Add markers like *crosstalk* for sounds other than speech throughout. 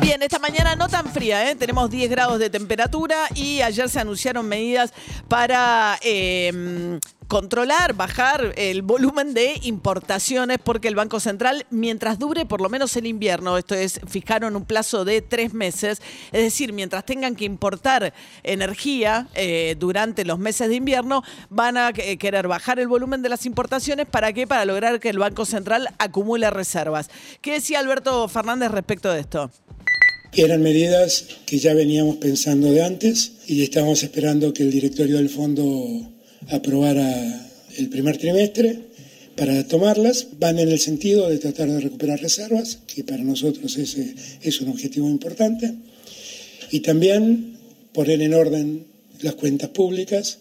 Bien, esta mañana no tan fría, ¿eh? tenemos 10 grados de temperatura y ayer se anunciaron medidas para eh, controlar, bajar el volumen de importaciones porque el Banco Central, mientras dure por lo menos el invierno, esto es, fijaron un plazo de tres meses, es decir, mientras tengan que importar energía eh, durante los meses de invierno, van a eh, querer bajar el volumen de las importaciones. ¿Para qué? Para lograr que el Banco Central acumule reservas. ¿Qué decía Alberto Fernández respecto de esto? Eran medidas que ya veníamos pensando de antes y estábamos esperando que el directorio del fondo aprobara el primer trimestre para tomarlas. Van en el sentido de tratar de recuperar reservas, que para nosotros es un objetivo importante, y también poner en orden las cuentas públicas,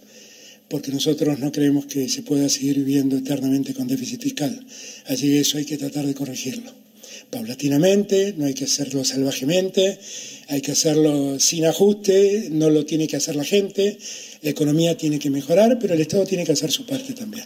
porque nosotros no creemos que se pueda seguir viviendo eternamente con déficit fiscal. Así que eso hay que tratar de corregirlo paulatinamente, no hay que hacerlo salvajemente, hay que hacerlo sin ajuste, no lo tiene que hacer la gente, la economía tiene que mejorar, pero el Estado tiene que hacer su parte también.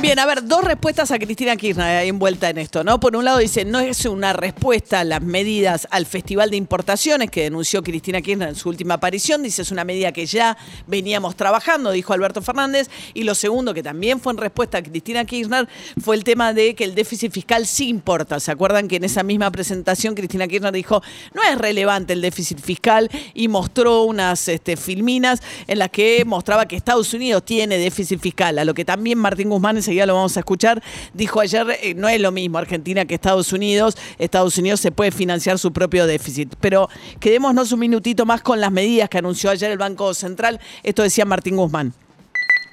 Bien, a ver, dos respuestas a Cristina Kirchner envuelta en esto, ¿no? Por un lado dice, no es una respuesta a las medidas al Festival de Importaciones que denunció Cristina Kirchner en su última aparición, dice, es una medida que ya veníamos trabajando, dijo Alberto Fernández, y lo segundo, que también fue en respuesta a Cristina Kirchner, fue el tema de que el déficit fiscal sí importa. ¿Se acuerdan que en esa misma presentación Cristina Kirchner dijo, no es relevante el déficit fiscal y mostró unas este, filminas en las que mostraba que Estados Unidos tiene déficit fiscal, a lo que también Martín Guzmán enseguida lo vamos a escuchar, dijo ayer, eh, no es lo mismo Argentina que Estados Unidos, Estados Unidos se puede financiar su propio déficit. Pero quedémonos un minutito más con las medidas que anunció ayer el Banco Central, esto decía Martín Guzmán.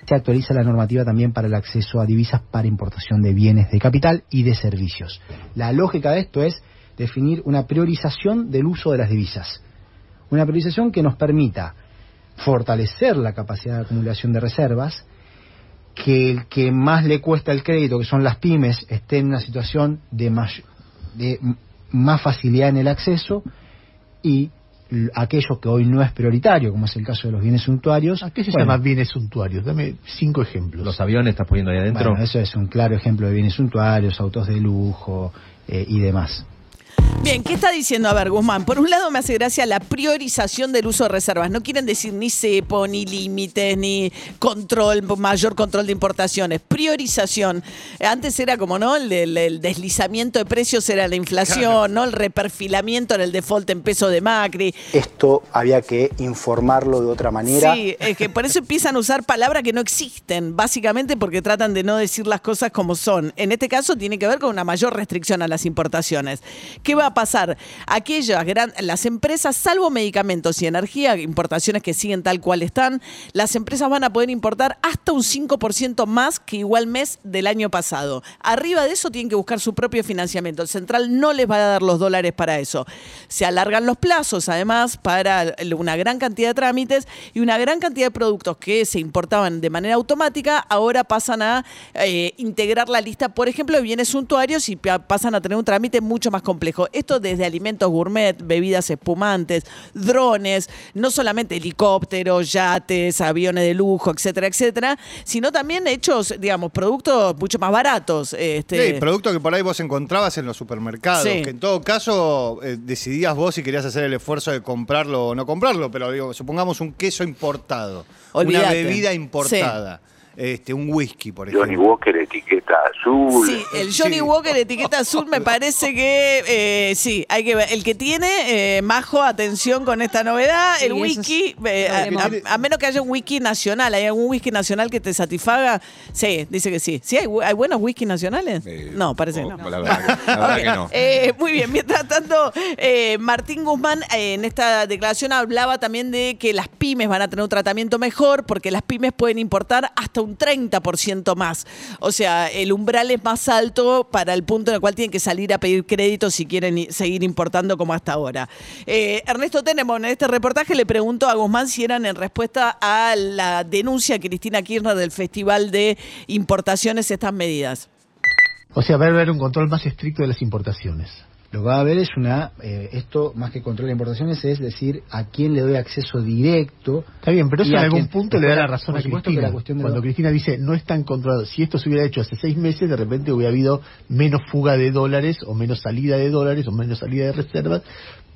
Se actualiza la normativa también para el acceso a divisas para importación de bienes de capital y de servicios. La lógica de esto es definir una priorización del uso de las divisas. Una priorización que nos permita fortalecer la capacidad de acumulación de reservas, que el que más le cuesta el crédito, que son las pymes, esté en una situación de, de más facilidad en el acceso y aquello que hoy no es prioritario, como es el caso de los bienes suntuarios. ¿A qué se llama bienes suntuarios? Dame cinco ejemplos. Los aviones estás poniendo ahí adentro. Bueno, eso es un claro ejemplo de bienes suntuarios, autos de lujo eh, y demás. Bien, ¿qué está diciendo? A ver, Guzmán, por un lado me hace gracia la priorización del uso de reservas. No quieren decir ni cepo, ni límites, ni control, mayor control de importaciones. Priorización. Antes era como, ¿no? El, deslizamiento de precios era la inflación, ¿no? El reperfilamiento en el default en peso de Macri. Esto había que informarlo de otra manera. Sí, es que por eso empiezan a usar palabras que no existen, básicamente porque tratan de no decir las cosas como son. En este caso tiene que ver con una mayor restricción a las importaciones. ¿Qué va a pasar? Aquellas las empresas, salvo medicamentos y energía, importaciones que siguen tal cual están, las empresas van a poder importar hasta un 5% más que igual mes del año pasado. Arriba de eso tienen que buscar su propio financiamiento. El central no les va a dar los dólares para eso. Se alargan los plazos, además, para una gran cantidad de trámites y una gran cantidad de productos que se importaban de manera automática, ahora pasan a eh, integrar la lista, por ejemplo, de bienes suntuarios y pasan a tener un trámite mucho más complejo. Esto desde alimentos gourmet, bebidas espumantes, drones, no solamente helicópteros, yates, aviones de lujo, etcétera, etcétera, sino también hechos, digamos, productos mucho más baratos. Este... Sí, productos que por ahí vos encontrabas en los supermercados, que en todo caso eh, decidías vos si querías hacer el esfuerzo de comprarlo o no comprarlo, pero digo, supongamos un queso importado, una bebida importada este, un whisky, por ejemplo. Johnny Walker etiqueta azul. Sí, el Johnny Walker etiqueta azul me parece que eh, sí, hay que ver. El que tiene, eh, Majo, atención con esta novedad, el whisky, eh, a, menos que haya un whisky nacional, ¿hay algún whisky nacional que te satisfaga? Sí, dice que sí. ¿Sí hay, buenos whisky nacionales? no, parece que no. La verdad, que, no. *laughs* muy bien, mientras tanto, Martín Guzmán en esta declaración hablaba también de que las pymes van a tener un tratamiento mejor porque las pymes pueden importar hasta un 30% más. O sea, el umbral es más alto para el punto en el cual tienen que salir a pedir crédito si quieren seguir importando como hasta ahora. Eh, Ernesto Tenemos en este reportaje le preguntó a Guzmán si eran en respuesta a la denuncia de Cristina Kirchner del Festival de Importaciones estas medidas. O sea, va a haber un control más estricto de las importaciones. Lo que va a haber es una, eh, esto más que control de importaciones es decir a quién le doy acceso directo. Está bien, pero eso en algún punto le da la razón a Cristina. Cuando Cristina dice no están controlados, si esto se hubiera hecho hace seis meses, de repente hubiera habido menos fuga de dólares o menos salida de dólares o menos salida de reservas,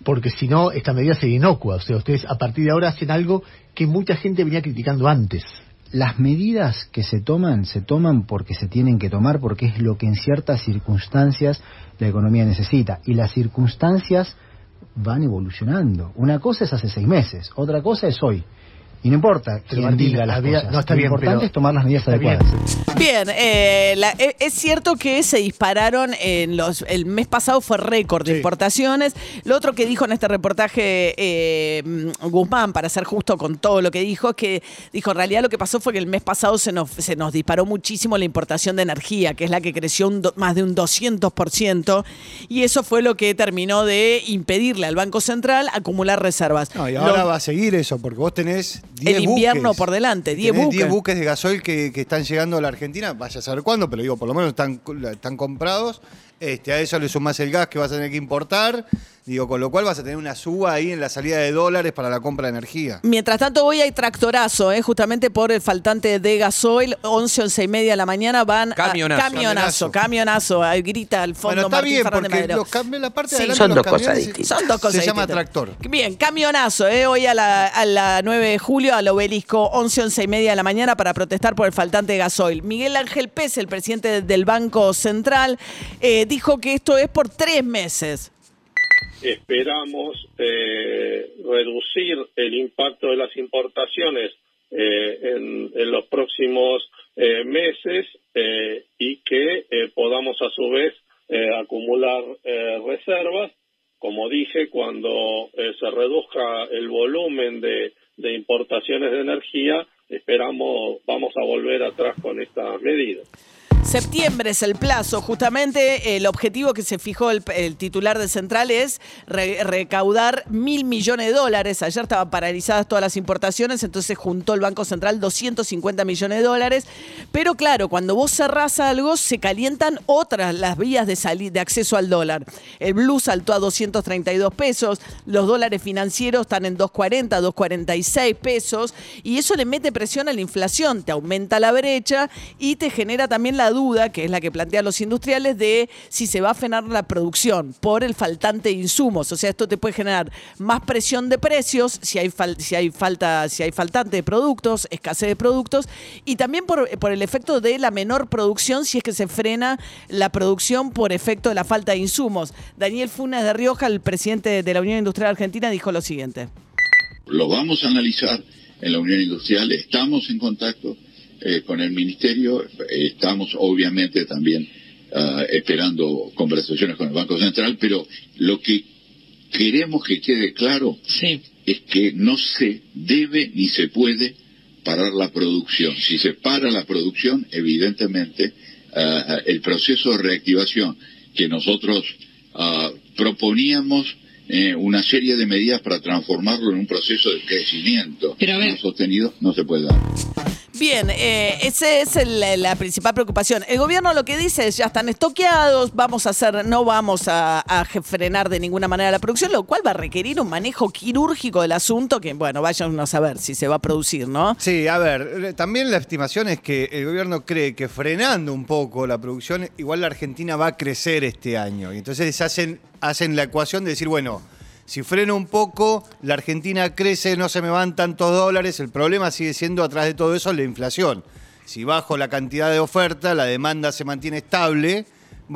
porque si no, esta medida sería inocua. O sea, ustedes a partir de ahora hacen algo que mucha gente venía criticando antes las medidas que se toman se toman porque se tienen que tomar, porque es lo que en ciertas circunstancias la economía necesita. Y las circunstancias van evolucionando. Una cosa es hace seis meses, otra cosa es hoy. Y no importa que diga las cosas. No está lo importante es tomar las medidas adecuadas. Bien, eh, eh, es cierto que se dispararon en los. El mes pasado fue récord de importaciones. Lo otro que dijo en este reportaje eh, Guzmán, para ser justo con todo lo que dijo, es que dijo: en realidad lo que pasó fue que el mes pasado se nos, se nos disparó muchísimo la importación de energía, que es la que creció más de un 200%. Y eso fue lo que terminó de impedirle al Banco Central acumular reservas. y ahora va a seguir eso, porque vos tenés el invierno por delante, 10 buques. 10 buques de gasoil que, que, están llegando a la Argentina, vaya a saber cuándo, pero digo, por lo menos están, están comprados. Este, a eso le sumás el gas que vas a tener que importar. Digo, con lo cual vas a tener una suba ahí en la salida de dólares para la compra de energía. Mientras tanto, hoy hay tractorazo, ¿eh? justamente por el faltante de gasoil. 11, 11 y media de la mañana van camionazo. a camionazo, camionazo. Ahí grita al fondo bueno, está Martín bien, porque los la parte de son, dos cosas distintas. son dos cosas Se llama tractor. Bien, camionazo, ¿eh? hoy a la, a la 9 de julio al obelisco, 11, 11 y media de la mañana para protestar por el faltante de gasoil. Miguel Ángel Pérez, el presidente del Banco Central, eh, dijo que esto es por tres meses esperamos eh, reducir el impacto de las importaciones eh, en, los próximos eh, meses y que podamos a su vez acumular reservas. Como dije, cuando se reduzca el volumen de, de importaciones de energía, esperamos, vamos a volver atrás con esta medida. Septiembre es el plazo. Justamente el objetivo que se fijó el, titular de Central es recaudar mil millones de dólares. Ayer estaban paralizadas todas las importaciones, entonces juntó el Banco Central 250 millones de dólares. Pero claro, cuando vos cerrás algo, se calientan otras las vías de, de acceso al dólar. El blue saltó a 232 pesos, los dólares financieros están en 240, 246 pesos, y eso le mete presión a la inflación, te aumenta la brecha y te genera también la duda, que es la que plantean los industriales, de si se va a frenar la producción por el faltante de insumos. O sea, esto te puede generar más presión de precios si hay, si hay, falta, si hay faltante de productos, escasez de productos, y también por, por el efecto de la menor producción si es que se frena la producción por efecto de la falta de insumos. Daniel Funes de Rioja, el presidente de la Unión Industrial Argentina, dijo lo siguiente. Lo vamos a analizar en la Unión Industrial, estamos en contacto eh, con el Ministerio. estamos obviamente también ah, esperando conversaciones con el Banco Central, pero lo que queremos que quede claro es que no se debe ni se puede parar la producción. Si se para la producción, evidentemente ah, el proceso de reactivación que nosotros ah, proponíamos eh, una serie de medidas para transformarlo en un proceso de crecimiento sostenido no se puede dar. Bien, eh, esa es la principal preocupación. El gobierno lo que dice es ya están estoqueados, vamos a hacer, no vamos a, frenar de ninguna manera la producción, lo cual va a requerir un manejo quirúrgico del asunto que, bueno, vayan a saber si se va a producir, ¿no? Sí, a ver, también la estimación es que el gobierno cree que frenando un poco la producción, igual la Argentina va a crecer este año. Y entonces hacen, hacen la ecuación de decir, bueno, si freno un poco, la Argentina crece, no se me van tantos dólares, el problema sigue siendo atrás de todo eso la inflación. Si bajo la cantidad de oferta, la demanda se mantiene estable.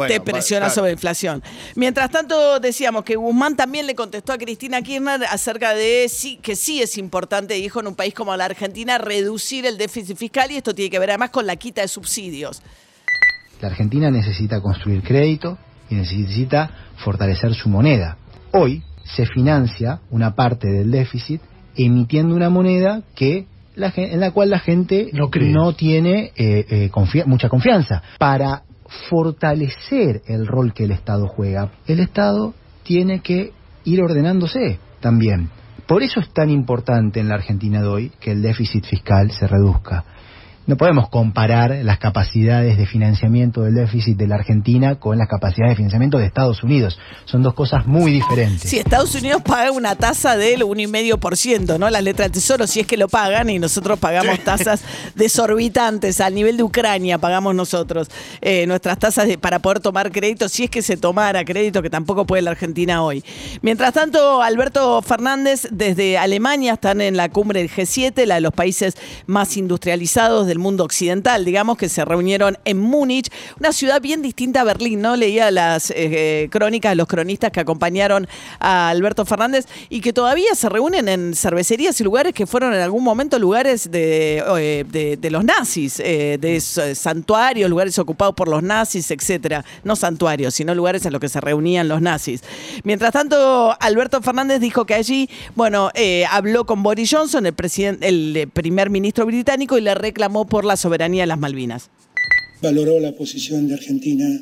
te presiona sobre la inflación. Mientras tanto, decíamos que Guzmán también le contestó a Cristina Kirchner acerca de sí, que sí es importante, dijo, en un país como la Argentina, reducir el déficit fiscal y esto tiene que ver además con la quita de subsidios. La Argentina necesita construir crédito y necesita fortalecer su moneda. Hoy, se financia una parte del déficit emitiendo una moneda que la, en la cual la gente no, tiene eh, eh, mucha confianza. Para fortalecer el rol que el Estado juega. El Estado tiene que ir ordenándose también. Por eso es tan importante en la Argentina de hoy que el déficit fiscal se reduzca no podemos comparar las capacidades de financiamiento del déficit de la Argentina con las capacidades de financiamiento de Estados Unidos. Son dos cosas muy diferentes. Si Estados Unidos paga una tasa del 1,5%, ¿no? La letra del Tesoro, si es que lo pagan, y nosotros pagamos tasas *laughs* desorbitantes al nivel de Ucrania, pagamos nosotros eh, nuestras tasas para poder tomar crédito, si es que se tomara crédito, que tampoco puede la Argentina hoy. Mientras tanto, Alberto Fernández, desde Alemania, están en la cumbre del G7, la de los países más industrializados del mundo occidental, digamos, que se reunieron en Múnich, una ciudad bien distinta a Berlín, ¿no? Leía las eh, crónicas de los cronistas que acompañaron a Alberto Fernández y que todavía se reúnen en cervecerías y lugares que fueron en algún momento lugares de, eh, de, los nazis, eh, de santuarios, lugares ocupados por los nazis, etcétera. No santuarios, sino lugares en los que se reunían los nazis. Mientras tanto, Alberto Fernández dijo que allí, bueno, habló con Boris Johnson, el, el primer ministro británico, y le reclamó por la soberanía de las Malvinas. Valoró la posición de Argentina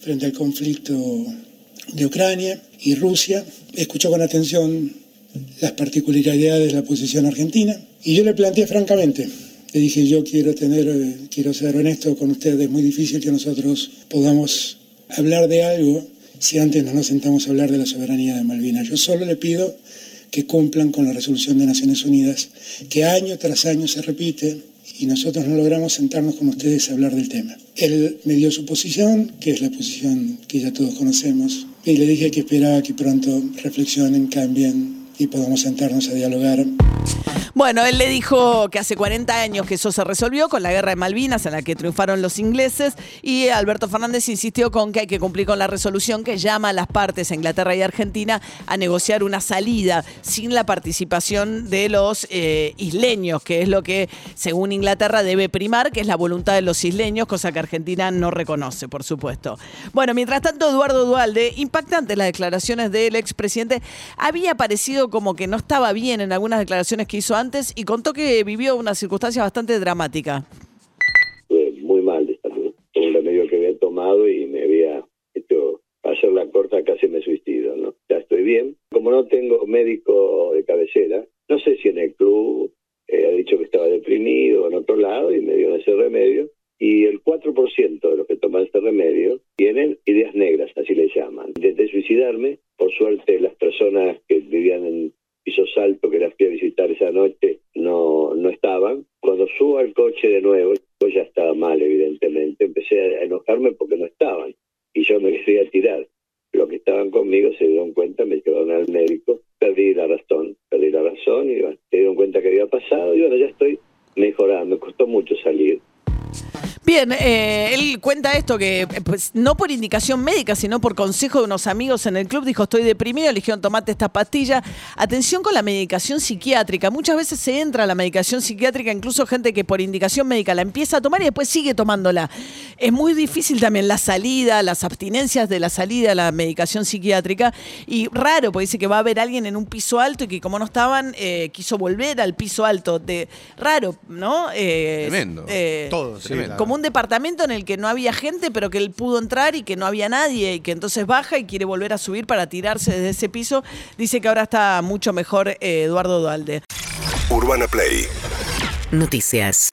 frente al conflicto de Ucrania y Rusia. Escuchó con atención las particularidades de la posición argentina y yo le planteé francamente, le dije yo quiero tener, quiero ser honesto con ustedes, es muy difícil que nosotros podamos hablar de algo si antes no nos sentamos a hablar de la soberanía de Malvinas. Yo solo le pido que cumplan con la resolución de Naciones Unidas, que año tras año se repite, y nosotros no logramos sentarnos con ustedes a hablar del tema. Él me dio su posición, que es la posición que ya todos conocemos, y le dije que esperaba que pronto reflexionen, cambien y podamos sentarnos a dialogar. Bueno, él le dijo que hace 40 años que eso se resolvió con la guerra de Malvinas en la que triunfaron los ingleses y Alberto Fernández insistió con que hay que cumplir con la resolución que llama a las partes, a Inglaterra y Argentina, a negociar una salida sin la participación de los eh, isleños, que es lo que según Inglaterra debe primar, que es la voluntad de los isleños, cosa que Argentina no reconoce, por supuesto. Bueno, mientras tanto, Eduardo Dualde, impactante las declaraciones del expresidente, había parecido como que no estaba bien en algunas declaraciones que hizo antes y contó que vivió una circunstancia bastante dramática. muy mal de salud, un remedio que había tomado y me había hecho, hacer la corta, casi me suicido, ¿no? Ya estoy bien. Como no tengo médico de cabecera, no sé si en el club eh, ha dicho que estaba deprimido en otro lado y me dio ese remedio. Y el 4% de los que toman este remedio tienen ideas negras, así le llaman. Intenté suicidarme, por suerte las personas que vivían en piso salto que las fui a visitar esa noche no, no estaban. Cuando subo al coche de nuevo, pues ya estaba mal, evidentemente. Empecé a enojarme porque no estaban y yo me quería tirar. Los que estaban conmigo se dieron cuenta, me llevaron al médico, perdí la razón, perdí la razón y se dieron cuenta que había pasado y bueno, ya estoy mejorando. Me costó mucho salir. Bien, eh, él cuenta esto que pues, no por indicación médica, sino por consejo de unos amigos en el club, dijo estoy deprimido, le dijeron tomate esta pastilla. Atención con la medicación psiquiátrica. Muchas veces se entra a la medicación psiquiátrica, incluso gente que por indicación médica la empieza a tomar y después sigue tomándola. Es muy difícil también la salida, las abstinencias de la salida a la medicación psiquiátrica. Y raro, porque dice que va a haber alguien en un piso alto y que como no estaban, eh, quiso volver al piso alto. De, raro, ¿no? Eh, tremendo. Todo, tremendo. Como un departamento en el que no había gente, pero que él pudo entrar y que no había nadie y que entonces baja y quiere volver a subir para tirarse desde ese piso. Dice que ahora está mucho mejor eh, Eduardo Dualde. Urbana Play. Noticias.